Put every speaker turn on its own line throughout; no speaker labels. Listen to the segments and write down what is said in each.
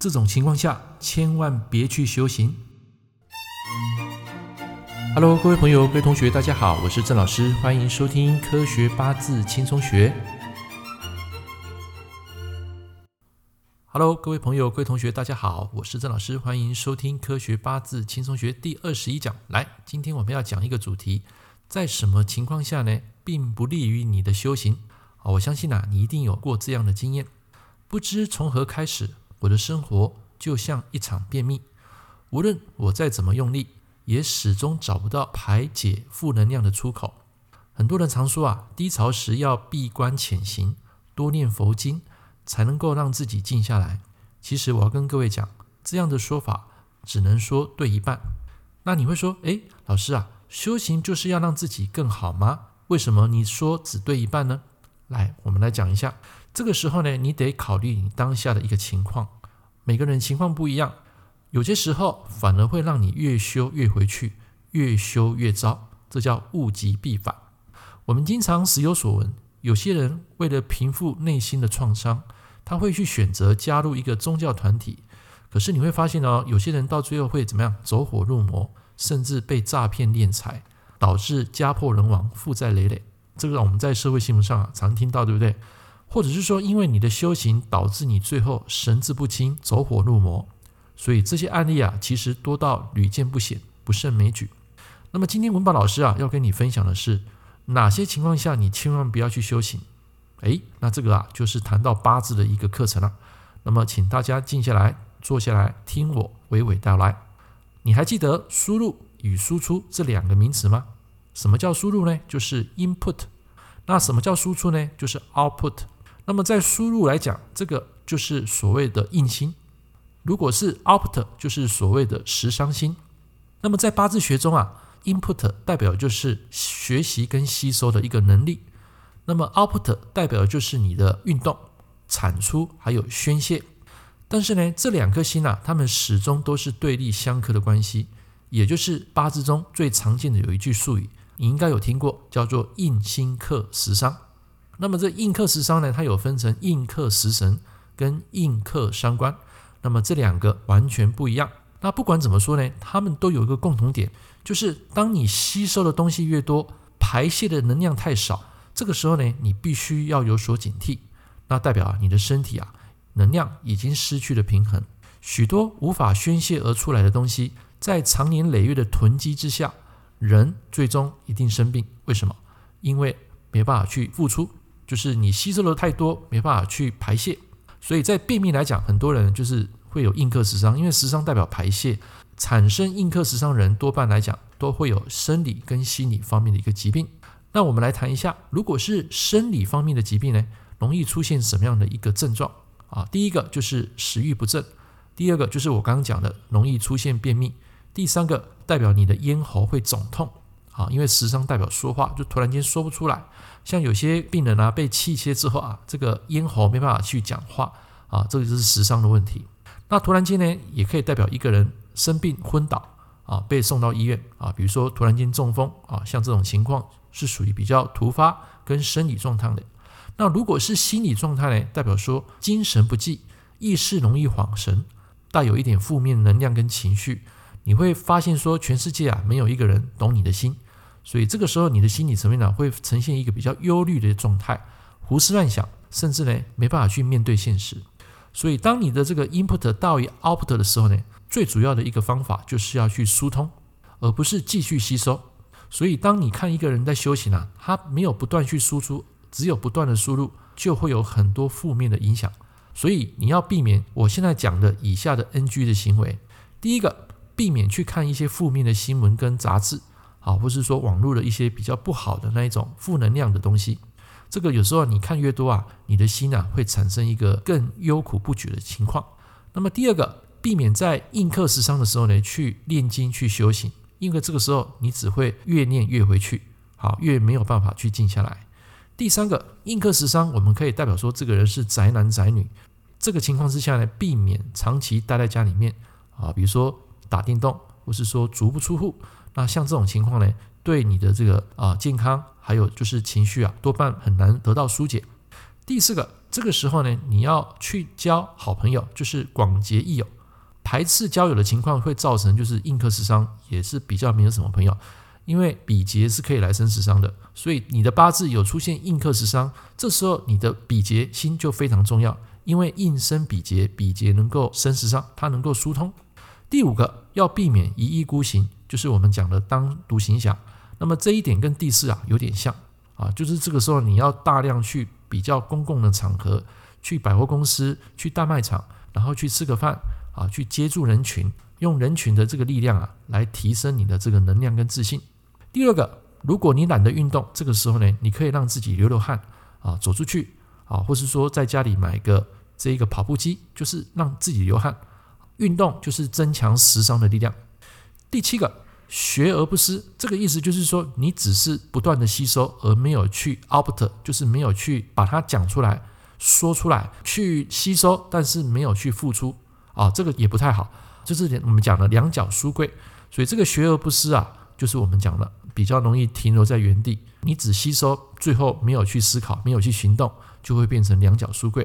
这种情况下千万别去修行。Hello，各位朋友、各位同学，大家好，我是郑老师，欢迎收听《科学八字轻松学》。Hello，各位朋友、各位同学，大家好，我是郑老师，欢迎收听《科学八字轻松学》第二十一讲。来，今天我们要讲一个主题，在什么情况下呢，并不利于你的修行？啊，我相信啊，你一定有过这样的经验。不知从何开始，我的生活就像一场便秘，无论我再怎么用力，也始终找不到排解负能量的出口。很多人常说啊，低潮时要闭关潜行，多念佛经，才能够让自己静下来。其实我要跟各位讲，这样的说法只能说对一半。那你会说，诶，老师啊，修行就是要让自己更好吗？为什么你说只对一半呢？来，我们来讲一下。这个时候呢，你得考虑你当下的一个情况，每个人情况不一样，有些时候反而会让你越修越回去，越修越糟，这叫物极必反。我们经常时有所闻，有些人为了平复内心的创伤，他会去选择加入一个宗教团体，可是你会发现哦，有些人到最后会怎么样？走火入魔，甚至被诈骗敛财，导致家破人亡、负债累累。这个我们在社会新闻上啊常听到，对不对？或者是说，因为你的修行导致你最后神志不清、走火入魔，所以这些案例啊，其实多到屡见不鲜，不胜枚举。那么今天文宝老师啊，要跟你分享的是哪些情况下你千万不要去修行？诶，那这个啊，就是谈到八字的一个课程了。那么请大家静下来，坐下来，听我娓娓道来。你还记得输入与输出这两个名词吗？什么叫输入呢？就是 input。那什么叫输出呢？就是 output。那么在输入来讲，这个就是所谓的印星；如果是 output，就是所谓的食伤星。那么在八字学中啊，input 代表就是学习跟吸收的一个能力，那么 output 代表就是你的运动、产出还有宣泄。但是呢，这两颗星啊，它们始终都是对立相克的关系，也就是八字中最常见的有一句术语，你应该有听过，叫做印星克食伤。那么这印克食伤呢，它有分成印克食神跟印克伤官，那么这两个完全不一样。那不管怎么说呢，他们都有一个共同点，就是当你吸收的东西越多，排泄的能量太少，这个时候呢，你必须要有所警惕。那代表啊，你的身体啊，能量已经失去了平衡，许多无法宣泄而出来的东西，在长年累月的囤积之下，人最终一定生病。为什么？因为没办法去付出。就是你吸收的太多，没办法去排泄，所以在便秘来讲，很多人就是会有印克食伤，因为食伤代表排泄，产生印克食伤人多半来讲都会有生理跟心理方面的一个疾病。那我们来谈一下，如果是生理方面的疾病呢，容易出现什么样的一个症状啊？第一个就是食欲不振，第二个就是我刚刚讲的容易出现便秘，第三个代表你的咽喉会肿痛。啊，因为食伤代表说话，就突然间说不出来。像有些病人啊，被气切之后啊，这个咽喉没办法去讲话啊，这个就是食伤的问题。那突然间呢，也可以代表一个人生病昏倒啊，被送到医院啊，比如说突然间中风啊，像这种情况是属于比较突发跟生理状态的。那如果是心理状态呢，代表说精神不济，意识容易恍神，带有一点负面能量跟情绪。你会发现说，全世界啊，没有一个人懂你的心。所以这个时候，你的心理层面呢，会呈现一个比较忧虑的状态，胡思乱想，甚至呢没办法去面对现实。所以，当你的这个 input 大于 output 的时候呢，最主要的一个方法就是要去疏通，而不是继续吸收。所以，当你看一个人在修行啊，他没有不断去输出，只有不断的输入，就会有很多负面的影响。所以，你要避免我现在讲的以下的 NG 的行为。第一个，避免去看一些负面的新闻跟杂志。啊，或是说网络的一些比较不好的那一种负能量的东西，这个有时候你看越多啊，你的心啊会产生一个更忧苦不绝的情况。那么第二个，避免在印克时伤的时候呢，去念经去修行，因为这个时候你只会越念越回去，好，越没有办法去静下来。第三个，印克时伤，我们可以代表说这个人是宅男宅女，这个情况之下呢，避免长期待在家里面啊，比如说打电动，或是说足不出户。那像这种情况呢，对你的这个啊健康，还有就是情绪啊，多半很难得到疏解。第四个，这个时候呢，你要去交好朋友，就是广结益友。排斥交友的情况会造成就是印克食伤，也是比较没有什么朋友。因为比劫是可以来生食伤的，所以你的八字有出现印克食伤，这时候你的比劫心就非常重要。因为印生比劫，比劫能够生食伤，它能够疏通。第五个要避免一意孤行，就是我们讲的当独行侠。那么这一点跟第四啊有点像啊，就是这个时候你要大量去比较公共的场合，去百货公司、去大卖场，然后去吃个饭啊，去接触人群，用人群的这个力量啊来提升你的这个能量跟自信。第二个，如果你懒得运动，这个时候呢，你可以让自己流流汗啊，走出去啊，或是说在家里买个这一个跑步机，就是让自己流汗。运动就是增强时伤的力量。第七个。学而不思，这个意思就是说，你只是不断的吸收，而没有去 output，就是没有去把它讲出来、说出来，去吸收，但是没有去付出啊，这个也不太好。就是我们讲的两脚书柜，所以这个学而不思啊，就是我们讲的比较容易停留在原地。你只吸收，最后没有去思考，没有去行动，就会变成两脚书柜。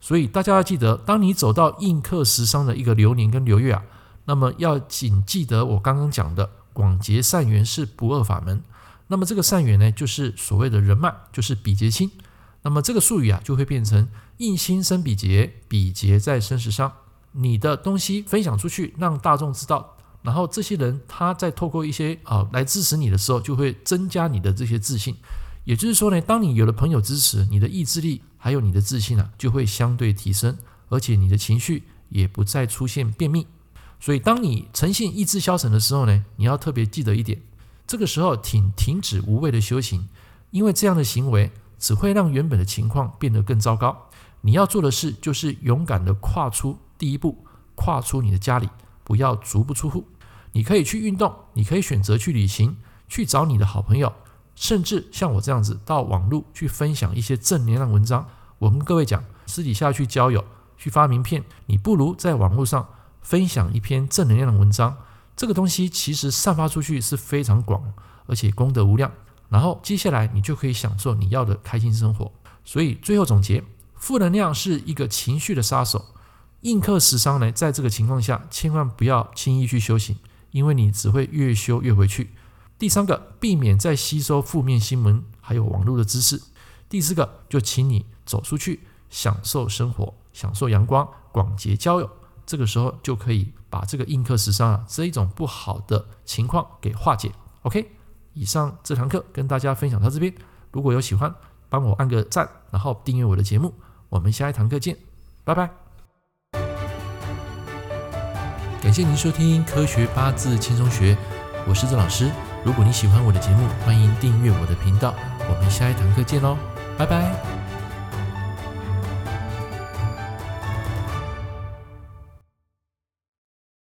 所以大家要记得，当你走到印克食伤的一个流年跟流月啊，那么要谨记得我刚刚讲的。广结善缘是不二法门，那么这个善缘呢，就是所谓的人脉，就是比劫亲。那么这个术语啊，就会变成印心生比劫，比劫再生食伤。你的东西分享出去，让大众知道，然后这些人他在透过一些啊来支持你的时候，就会增加你的这些自信。也就是说呢，当你有了朋友支持，你的意志力还有你的自信啊，就会相对提升，而且你的情绪也不再出现便秘。所以，当你呈现意志消沉的时候呢，你要特别记得一点，这个时候请停止无谓的修行，因为这样的行为只会让原本的情况变得更糟糕。你要做的事就是勇敢地跨出第一步，跨出你的家里，不要足不出户。你可以去运动，你可以选择去旅行，去找你的好朋友，甚至像我这样子到网络去分享一些正能量文章。我跟各位讲，私底下去交友，去发名片，你不如在网络上。分享一篇正能量的文章，这个东西其实散发出去是非常广，而且功德无量。然后接下来你就可以享受你要的开心生活。所以最后总结，负能量是一个情绪的杀手。印克时伤呢，在这个情况下，千万不要轻易去修行，因为你只会越修越回去。第三个，避免再吸收负面新闻还有网络的知识。第四个，就请你走出去，享受生活，享受阳光，广结交友。这个时候就可以把这个印克时伤啊这一种不好的情况给化解。OK，以上这堂课跟大家分享到这边。如果有喜欢，帮我按个赞，然后订阅我的节目。我们下一堂课见，拜拜。感谢您收听《科学八字轻松学》，我是郑老师。如果你喜欢我的节目，欢迎订阅我的频道。我们下一堂课见喽，拜拜。